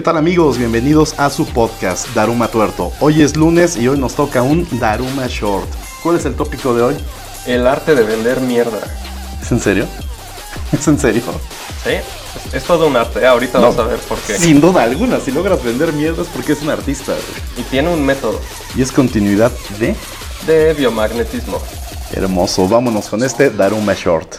¿Qué tal amigos? Bienvenidos a su podcast Daruma Tuerto. Hoy es lunes y hoy nos toca un Daruma Short. ¿Cuál es el tópico de hoy? El arte de vender mierda. ¿Es en serio? ¿Es en serio? Sí, es, es todo un arte. Ahorita No. vamos a ver por qué. Sin duda alguna, si logras vender mierda es porque es un artista. Y tiene un método Y es continuidad de... de biomagnetismo. Hermoso, vámonos con este Daruma Short.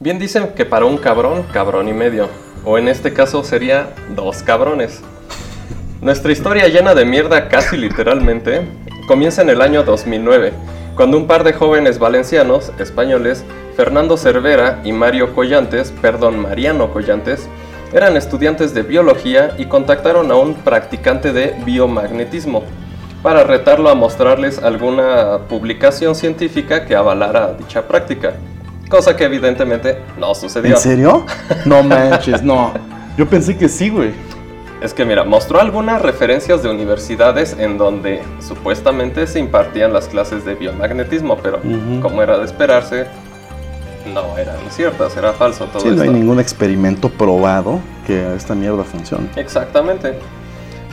Bien dicen que para un cabrón, cabrón y medio. O en este caso sería dos cabrones. Nuestra historia llena de mierda casi literalmente comienza en el año 2009, cuando un par de jóvenes valencianos, españoles, Fernando Cervera y Mario Collantes, perdón, Mariano Collantes, eran estudiantes de biología y contactaron a un practicante de biomagnetismo para retarlo a mostrarles alguna publicación científica que avalara dicha práctica, cosa que evidentemente no sucedió. ¿En serio? No manches, no. Yo pensé que sí, güey. Es que mira, mostró algunas referencias de universidades en donde supuestamente se impartían las clases de biomagnetismo, pero Ujú. como era de esperarse, no eran ciertas, era falso todo Sí, no esto. hay ningún experimento probado que esta mierda funcione. Exactamente.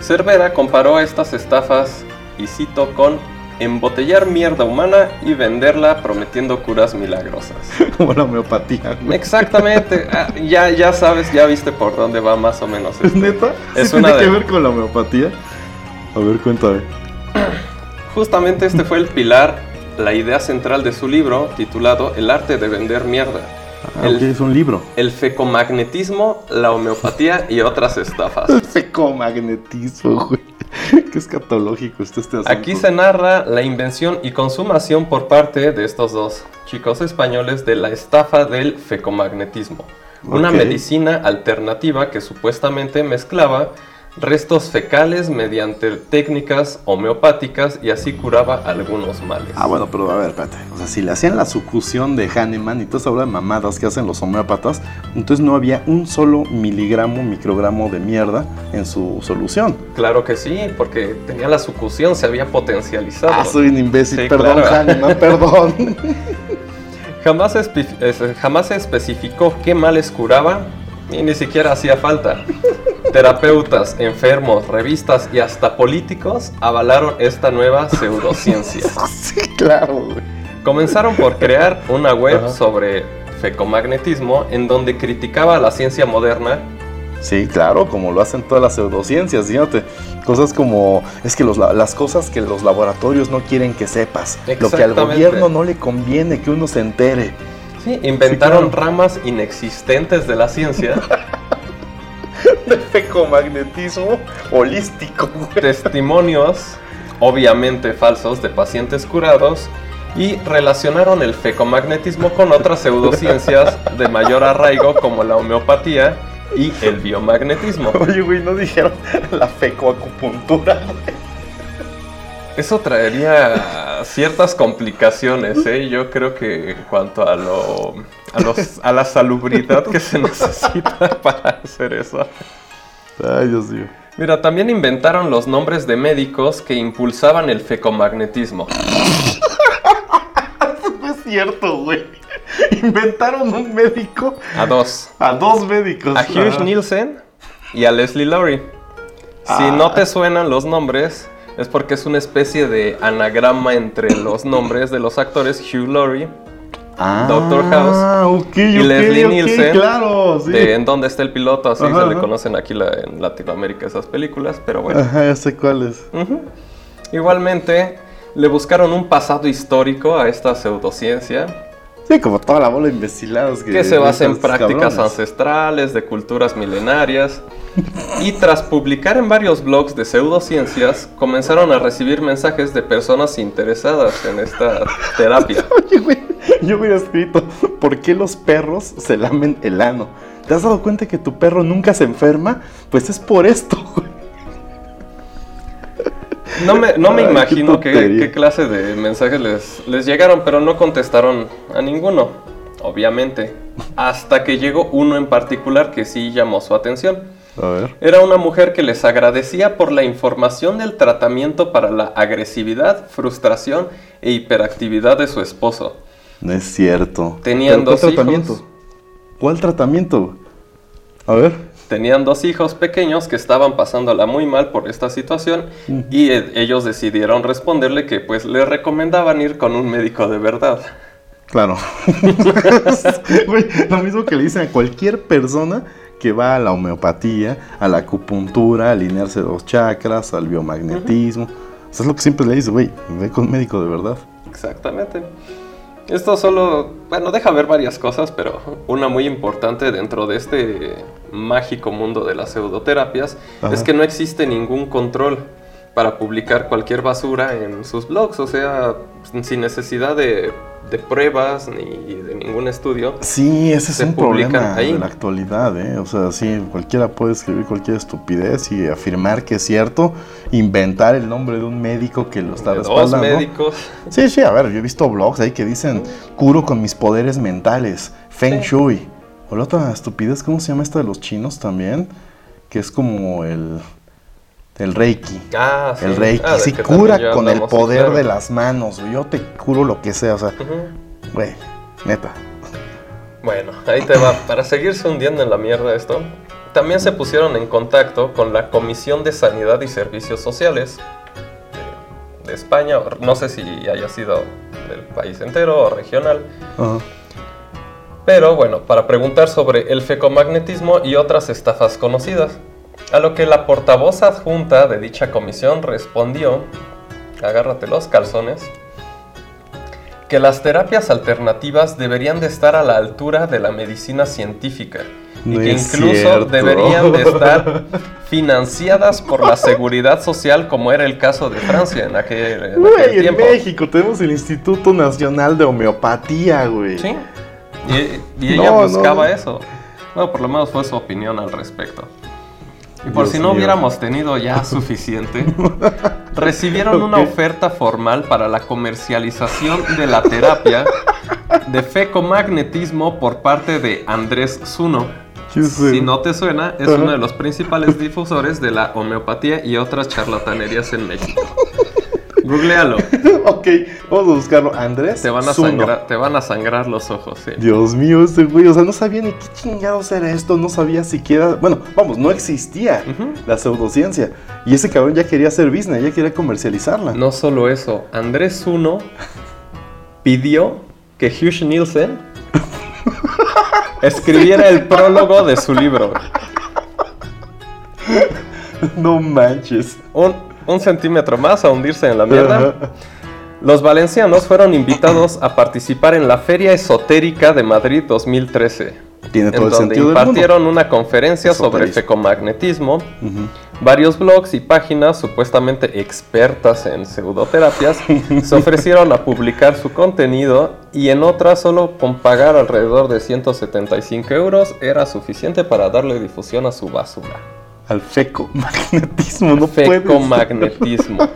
Cervera comparó estas estafas, y cito, con embotellar mierda humana y venderla prometiendo curas milagrosas. Como la homeopatía, güey. Exactamente, Ah, ya, ya sabes, ya viste por dónde va más o menos. ¿Es este. neta? Es ¿Sí una tiene que de- ver con la homeopatía? A ver, cuéntame. Justamente este fue el pilar, la idea central de su libro titulado El arte de vender mierda. Ah, el, es un libro. el fecomagnetismo, la homeopatía y otras estafas. El fecomagnetismo, güey. Qué escatológico está este asunto. Aquí se narra la invención y consumación por parte de estos dos chicos españoles de la estafa del fecomagnetismo. Una medicina alternativa que supuestamente mezclaba restos fecales mediante técnicas homeopáticas y así curaba algunos males. Ah, bueno, pero a ver, espérate. O sea, si le hacían la sucusión de Hahnemann y toda esa obra de mamadas que hacen los homeópatas, entonces no había un solo miligramo, microgramo de mierda en su solución. Claro que sí, porque tenía la sucusión, se había potencializado. Ah, soy un imbécil. Sí, perdón, claro. Hahnemann, perdón. Jamás, espe- es- jamás se especificó qué males curaba y ni siquiera hacía falta. Terapeutas, enfermos, revistas y hasta políticos avalaron esta nueva pseudociencia. sí, claro. Comenzaron por crear una web Ajá. sobre fecomagnetismo en donde criticaba la ciencia moderna Sí, claro, como lo hacen todas las pseudociencias, fíjate. Cosas como, es que los la- las cosas que los laboratorios no quieren que sepas. Lo que al gobierno no le conviene que uno se entere. Sí, inventaron Sí, claro. ramas inexistentes de la ciencia, El fecomagnetismo holístico, testimonios obviamente falsos de pacientes curados y relacionaron el fecomagnetismo con otras pseudociencias de mayor arraigo como la homeopatía y el biomagnetismo. Oye, güey, no dijeron la fecoacupuntura. Eso traería ciertas complicaciones, ¿eh? Yo creo que en cuanto a lo a, los- a la salubridad que se necesita para hacer eso. Ay, Dios mío. Mira, también inventaron los nombres de médicos que impulsaban el fecomagnetismo. No es cierto, güey. Inventaron un médico A dos. a dos médicos. A Hugh Ajá. Nielsen y a Leslie Lowry. Si Ah. no te suenan los nombres, es porque es una especie de anagrama entre los nombres de los actores Hugh Laurie Ah, Doctor House y Leslie Nielsen Claro, sí. de En dónde está el piloto, así Ajá, se le ajá. conocen aquí la- en Latinoamérica esas películas, pero bueno. Ajá, ya sé cuál es. Ujú. Igualmente, le buscaron un pasado histórico a esta pseudociencia Sí, como toda la bola de imbecilados que... que se basa en prácticas cabrones. ancestrales, de culturas milenarias. Y tras publicar en varios blogs de pseudociencias, comenzaron a recibir mensajes de personas interesadas en esta terapia. Oye, güey, yo hubiera escrito, ¿por qué los perros se lamen el ano? ¿Te has dado cuenta que tu perro nunca se enferma? Pues es por esto, güey. No me, no me Ay, imagino qué, clase de mensajes les, les llegaron, pero no contestaron a ninguno, obviamente. Hasta que llegó uno en particular que sí llamó su atención. A ver. Era una mujer que les agradecía por la información del tratamiento para la agresividad, frustración e hiperactividad de su esposo. No es cierto. Tenían ¿Pero dos ¿Cuál hijos. tratamiento? ¿Cuál tratamiento? A ver. Tenían dos hijos pequeños que estaban pasándola muy mal por esta situación y eh, ellos decidieron responderle que pues le recomendaban ir con un médico de verdad. Claro. Güey, lo mismo que le dicen a cualquier persona que va a la homeopatía, a la acupuntura, a alinearse los chakras, al biomagnetismo. Eso es lo que siempre le dice, güey, ve con un médico de verdad. Exactamente. Esto solo, bueno, deja ver varias cosas, pero una muy importante dentro de este mágico mundo de las pseudoterapias Ajá. es que no existe ningún control para publicar cualquier basura en sus blogs, o sea, sin necesidad de, de pruebas ni de ningún estudio. Sí, ese es un problema ahí. de la actualidad, ¿eh? O sea, sí, cualquiera puede escribir cualquier estupidez y afirmar que es cierto, inventar el nombre de un médico que lo está De dos respaldando. médicos. Sí, sí, a ver, yo he visto blogs ahí que dicen curo con mis poderes mentales, Feng Sí. Shui. O la otra estupidez, ¿cómo se llama esta de los chinos también? Que es como el, el Reiki. Ah, sí. El Reiki, Ah, sí, cura con el poder claro. de las manos. Yo te curo lo que sea, o sea, güey, neta. Bueno, ahí te va. Para seguirse hundiendo en la mierda esto, también se pusieron en contacto con la Comisión de Sanidad y Servicios Sociales de, de España, no sé si haya sido del país entero o regional, pero bueno, para preguntar sobre el fecomagnetismo y otras estafas conocidas. A lo que la portavoz adjunta de dicha comisión respondió, agárrate los calzones, que las terapias alternativas deberían de estar a la altura de la medicina científica y No que incluso cierto. deberían de estar financiadas por la seguridad social como era el caso de Francia en aquel, en aquel Güey, en. México tenemos el Instituto Nacional de Homeopatía, güey. Sí. Y, y ella No, buscaba no. eso. Bueno, por lo menos fue su opinión al respecto. Y por Dios si no mío. hubiéramos tenido ya suficiente, recibieron una oferta formal para la comercialización de la terapia de fecomagnetismo por parte de Andrés Zuno. Si no te suena, es uno de los principales difusores de la homeopatía y otras charlatanerías en México. Googlealo, ok, vamos a buscarlo. Andrés. te van a Zuno. sangrar, te van a sangrar los ojos, sí. Dios mío, este güey, o sea, no sabía ni qué chingados era esto, no sabía siquiera, bueno, vamos, no existía la pseudociencia. Y ese cabrón ya quería hacer business, ya quería comercializarla. No solo eso, Andrés Uno pidió que Hugh Nielsen escribiera el prólogo de su libro. No manches. Un, un centímetro más a hundirse en la mierda. Los valencianos fueron invitados a participar en la Feria Esotérica de Madrid 2013. Tiene todo en el donde sentido del mundo. impartieron una conferencia sobre fecomagnetismo. Varios blogs y páginas supuestamente expertas en pseudoterapias se ofrecieron a publicar su contenido y en otras solo con pagar alrededor de 175 euros era suficiente para darle difusión a su basura. Al fecomagnetismo, no puede Fecomagnetismo.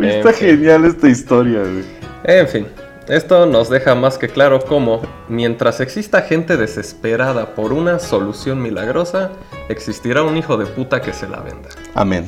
Está En fin. genial esta historia, güey. En fin, esto nos deja más que claro cómo, mientras exista gente desesperada por una solución milagrosa, existirá un hijo de puta que se la venda. Amén.